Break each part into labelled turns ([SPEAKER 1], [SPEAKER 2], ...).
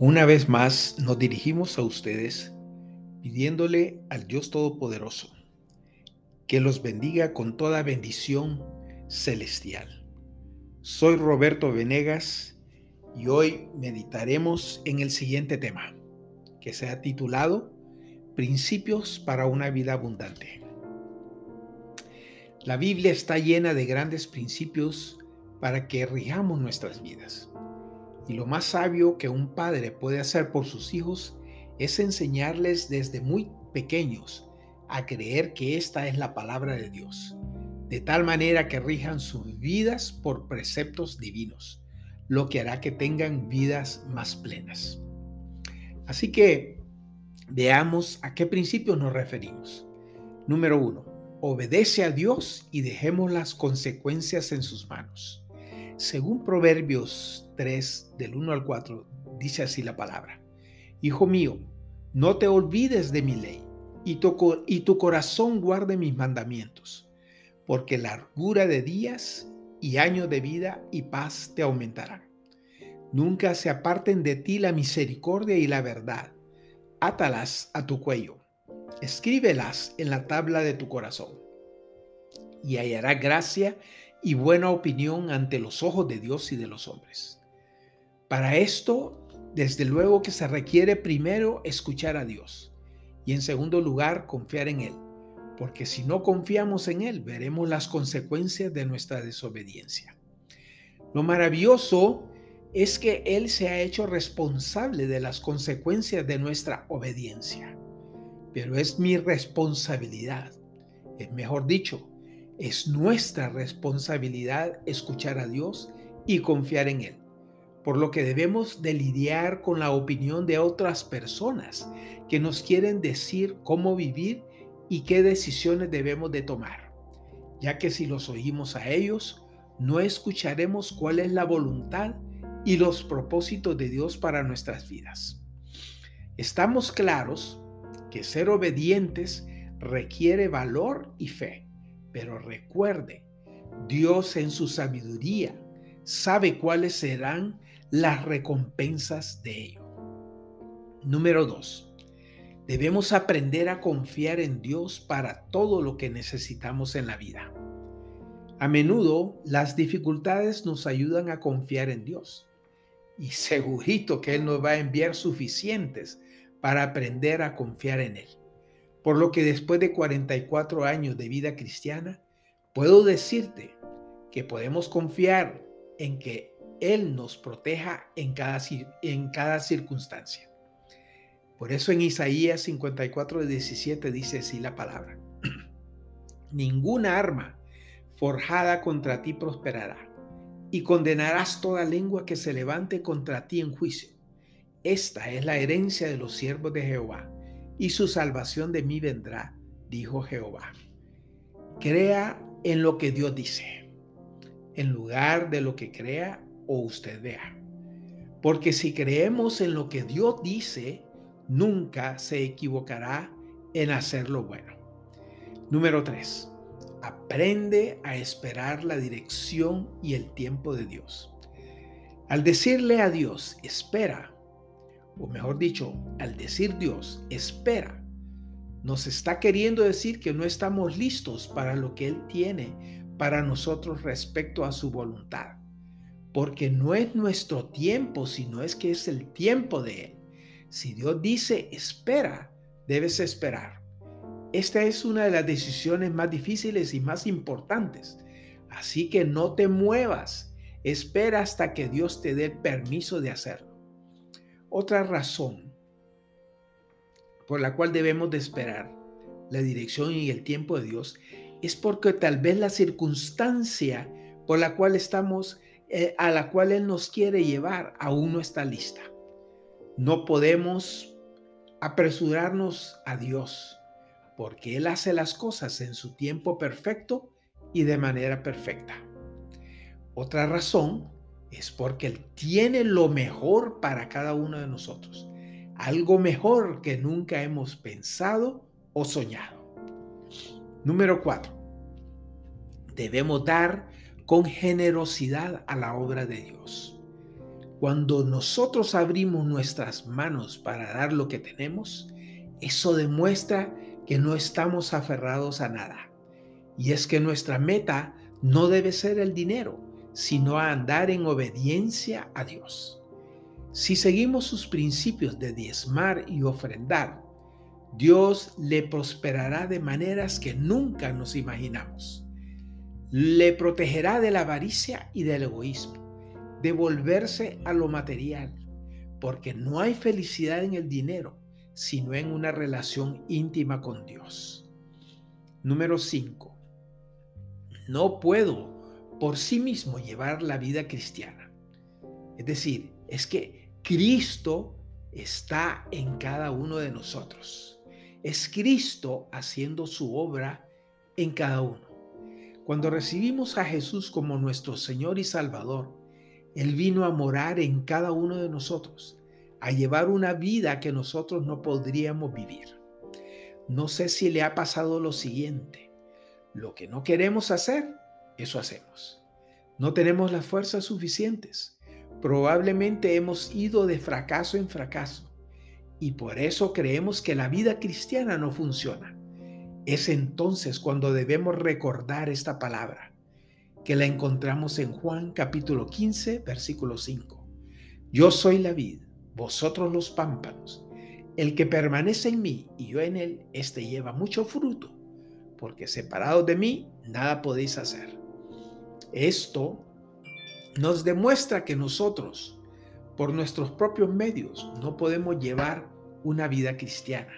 [SPEAKER 1] Una vez más nos dirigimos a ustedes pidiéndole al Dios Todopoderoso que los bendiga con toda bendición celestial. Soy Roberto Venegas y hoy meditaremos en el siguiente tema, que se ha titulado Principios para una vida abundante. La Biblia está llena de grandes principios para que rijamos nuestras vidas. Y lo más sabio que un padre puede hacer por sus hijos es enseñarles desde muy pequeños a creer que esta es la palabra de Dios, de tal manera que rijan sus vidas por preceptos divinos, lo que hará que tengan vidas más plenas. Así que veamos a qué principios nos referimos. Número uno, obedece a Dios y dejemos las consecuencias en sus manos. Según Proverbios 3, del 1 al 4, dice así la palabra. Hijo mío, no te olvides de mi ley, y tu, corazón guarde mis mandamientos, porque largura de días y años de vida y paz te aumentarán. Nunca se aparten de ti la misericordia y la verdad. Átalas a tu cuello, escríbelas en la tabla de tu corazón, y hallará gracia y buena opinión ante los ojos de Dios y de los hombres. Para esto, desde luego que se requiere primero escuchar a Dios y en segundo lugar confiar en Él, porque si no confiamos en Él, veremos las consecuencias de nuestra desobediencia. Lo maravilloso es que Él se ha hecho responsable de las consecuencias de nuestra obediencia, pero es mi responsabilidad, es mejor dicho, es nuestra responsabilidad escuchar a Dios y confiar en Él, por lo que debemos de lidiar con la opinión de otras personas que nos quieren decir cómo vivir y qué decisiones debemos de tomar, ya que si los oímos a ellos, no escucharemos cuál es la voluntad y los propósitos de Dios para nuestras vidas. Estamos claros que ser obedientes requiere valor y fe pero recuerde, Dios en su sabiduría sabe cuáles serán las recompensas de ello. Número 2. Debemos aprender a confiar en Dios para todo lo que necesitamos en la vida. A menudo las dificultades nos ayudan a confiar en Dios y segurito que Él nos va a enviar suficientes para aprender a confiar en Él. Por lo que después de 44 años de vida cristiana, puedo decirte que podemos confiar en que Él nos proteja en cada, en cada circunstancia. Por eso en Isaías 54, 17 dice así la palabra. Ninguna arma forjada contra ti prosperará, y condenarás toda lengua que se levante contra ti en juicio. Esta es la herencia de los siervos de Jehová y su salvación de mí vendrá, dijo Jehová. Crea en lo que Dios dice, en lugar de lo que crea o usted vea. Porque si creemos en lo que Dios dice, nunca se equivocará en hacer lo bueno. Número 3. Aprende a esperar la dirección y el tiempo de Dios. Al decirle a Dios, espera, o mejor dicho, al decir Dios, espera, nos está queriendo decir que no estamos listos para lo que Él tiene para nosotros respecto a su voluntad. Porque no es nuestro tiempo, sino es que es el tiempo de Él. Si Dios dice espera, debes esperar. Esta es una de las decisiones más difíciles y más importantes. Así que no te muevas. Espera hasta que Dios te dé permiso de hacerlo. Otra razón por la cual debemos de esperar la dirección y el tiempo de Dios es porque tal vez la circunstancia por la cual estamos, eh, a la cual Él nos quiere llevar, aún no está lista. No podemos apresurarnos a Dios, porque Él hace las cosas en su tiempo perfecto y de manera perfecta. Otra razón es porque Él tiene lo mejor para cada uno de nosotros. Algo mejor que nunca hemos pensado o soñado. Número cuatro. Debemos dar con generosidad a la obra de Dios. Cuando nosotros abrimos nuestras manos para dar lo que tenemos, eso demuestra que no estamos aferrados a nada. Y es que nuestra meta no debe ser el dinero, sino andar en obediencia a Dios. Si seguimos sus principios de diezmar y ofrendar, Dios le prosperará de maneras que nunca nos imaginamos. Le protegerá de la avaricia y del egoísmo, de volverse a lo material, porque no hay felicidad en el dinero, sino en una relación íntima con Dios. Número 5. No puedo por sí mismo llevar la vida cristiana. Es decir, es que Cristo está en cada uno de nosotros. Es Cristo haciendo su obra en cada uno. Cuando recibimos a Jesús como nuestro Señor y Salvador, Él vino a morar en cada uno de nosotros, a llevar una vida que nosotros no podríamos vivir. No sé si le ha pasado lo siguiente. Lo que no queremos hacer, eso hacemos. No tenemos las fuerzas suficientes. Probablemente hemos ido de fracaso en fracaso y por eso creemos que la vida cristiana no funciona. Es entonces cuando debemos recordar esta palabra, que la encontramos en Juan capítulo 15, versículo 5. Yo soy la vid, vosotros los pámpanos. El que permanece en mí y yo en él, éste lleva mucho fruto, porque separados de mí, nada podéis hacer. Esto nos demuestra que nosotros, por nuestros propios medios no podemos llevar una vida cristiana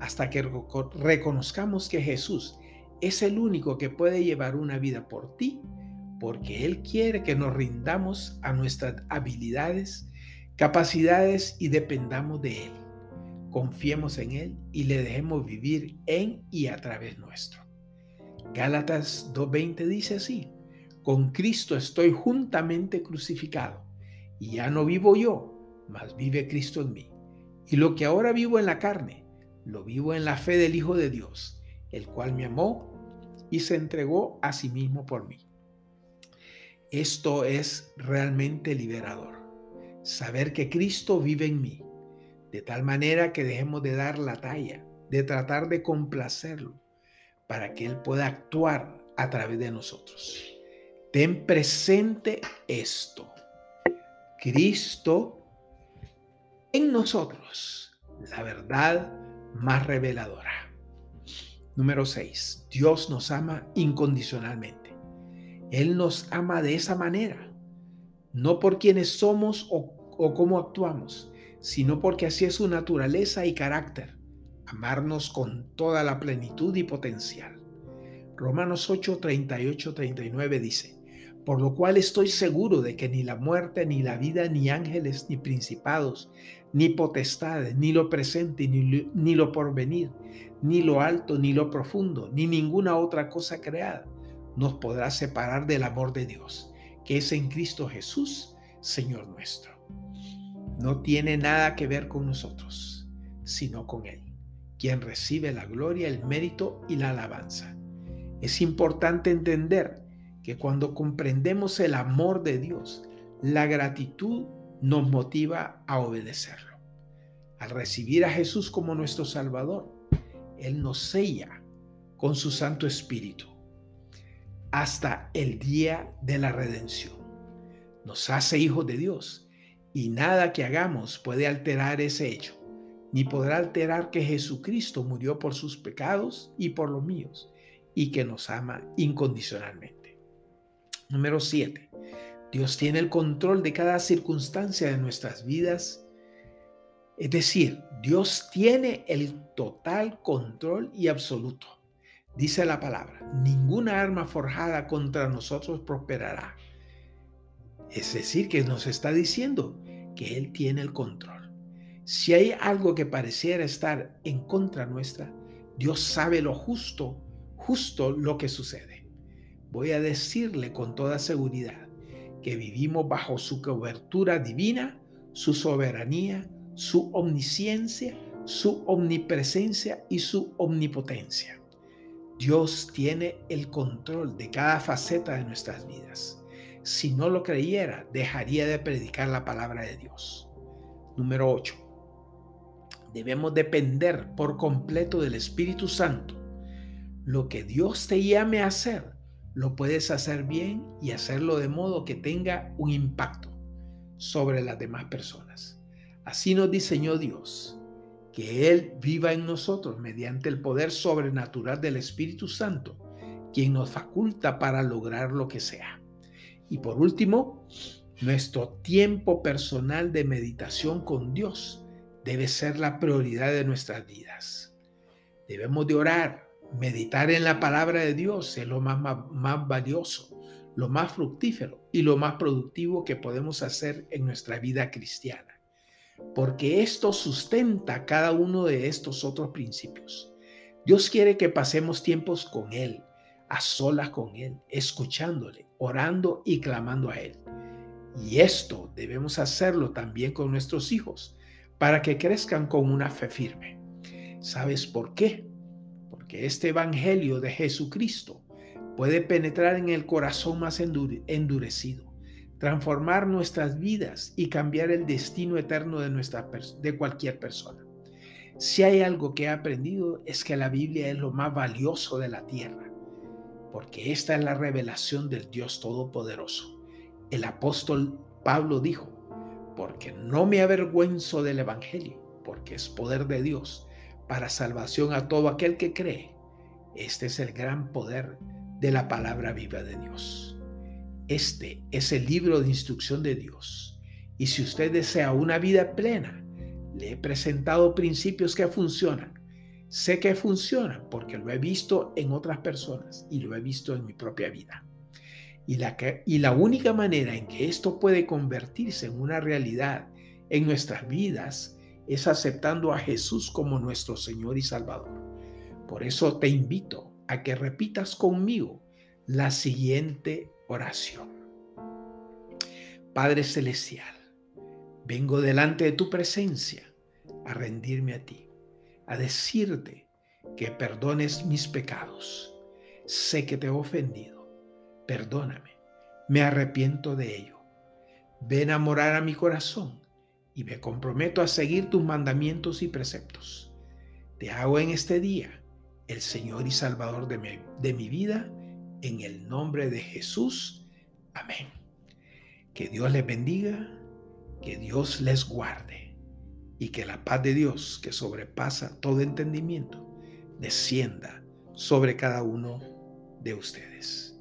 [SPEAKER 1] hasta que reconozcamos que Jesús es el único que puede llevar una vida por ti, porque Él quiere que nos rindamos a nuestras habilidades, capacidades y dependamos de Él. Confiemos en Él y le dejemos vivir en y a través nuestro. Gálatas 2.20 dice así, con Cristo estoy juntamente crucificado y ya no vivo yo, mas vive Cristo en mí. Y lo que ahora vivo en la carne, lo vivo en la fe del Hijo de Dios, el cual me amó y se entregó a sí mismo por mí. Esto es realmente liberador. Saber que Cristo vive en mí, de tal manera que dejemos de dar la talla, de tratar de complacerlo, para que Él pueda actuar a través de nosotros. Ten presente esto. Cristo en nosotros, la verdad más reveladora. Número 6. Dios nos ama incondicionalmente. Él nos ama de esa manera, no por quienes somos o, o cómo actuamos, sino porque así es su naturaleza y carácter, amarnos con toda la plenitud y potencial. Romanos 8, 38, 39 dice, por lo cual estoy seguro de que ni la muerte, ni la vida, ni ángeles, ni principados, ni potestades, ni lo presente, ni, ni lo porvenir, ni lo alto, ni lo profundo, ni ninguna otra cosa creada nos podrá separar del amor de Dios, que es en Cristo Jesús, Señor nuestro. No tiene nada que ver con nosotros, sino con Él, quien recibe la gloria, el mérito y la alabanza. Es importante entender que cuando comprendemos el amor de Dios, la gratitud nos motiva a obedecerlo. Al recibir a Jesús como nuestro Salvador, Él nos sella con su Santo Espíritu hasta el día de la redención. Nos hace hijos de Dios y nada que hagamos puede alterar ese hecho, ni podrá alterar que Jesucristo murió por sus pecados y por los míos y que nos ama incondicionalmente. Número 7. Dios tiene el control de cada circunstancia de nuestras vidas. Es decir, Dios tiene el total control y absoluto. Dice la palabra, ninguna arma forjada contra nosotros prosperará. Es decir, que nos está diciendo que Él tiene el control. Si hay algo que pareciera estar en contra nuestra, Dios sabe lo justo, justo lo que sucede voy a decirle con toda seguridad que vivimos bajo su cobertura divina, su soberanía, su omnisciencia, su omnipresencia y su omnipotencia. Dios tiene el control de cada faceta de nuestras vidas. si no lo creyera, dejaría de predicar la palabra de Dios. Número 8. Debemos depender por completo del Espíritu Santo. Lo que Dios te llame a hacer, lo puedes hacer bien y hacerlo de modo que tenga un impacto sobre las demás personas. Así nos diseñó Dios, que Él viva en nosotros mediante el poder sobrenatural del Espíritu Santo, quien nos faculta para lograr lo que sea. Y por último, nuestro tiempo personal de meditación con Dios debe ser la prioridad de nuestras vidas. Debemos de orar, meditar en la palabra de Dios es lo más, más, más valioso lo más fructífero y lo más productivo que podemos hacer en nuestra vida cristiana, porque esto sustenta cada uno de estos otros principios. Dios quiere que pasemos tiempos con Él, a solas con Él, escuchándole, orando y clamando a Él. Y esto debemos hacerlo también con nuestros hijos, para que crezcan con una fe firme. ¿Sabes por qué? Este Evangelio de Jesucristo puede penetrar en el corazón más endurecido, transformar nuestras vidas y cambiar el destino eterno de, nuestra, de cualquier persona. Si hay algo que he aprendido es que la Biblia es lo más valioso de la tierra, porque esta es la revelación del Dios Todopoderoso. El apóstol Pablo dijo, porque no me avergüenzo del Evangelio, porque es poder de Dios para salvación a todo aquel que cree. Este es el gran poder de la palabra viva de Dios. Este es el libro de instrucción de Dios. Y si usted desea una vida plena, le he presentado principios que funcionan. Sé que funcionan porque lo he visto en otras personas y lo he visto en mi propia vida. Y la, única manera en que esto puede convertirse en una realidad en nuestras vidas es aceptando a Jesús como nuestro Señor y Salvador. Por eso te invito a que repitas conmigo la siguiente oración. Padre Celestial, vengo delante de tu presencia a rendirme a ti, a decirte que perdones mis pecados. Sé que te he ofendido, perdóname, me arrepiento de ello. Ven a morar a mi corazón y me comprometo a seguir tus mandamientos y preceptos. Te hago en este día el Señor y Salvador de mi, de mi vida, en el nombre de Jesús. Amén. Que Dios les bendiga, que Dios les guarde y que la paz de Dios, que sobrepasa todo entendimiento, descienda sobre cada uno de ustedes.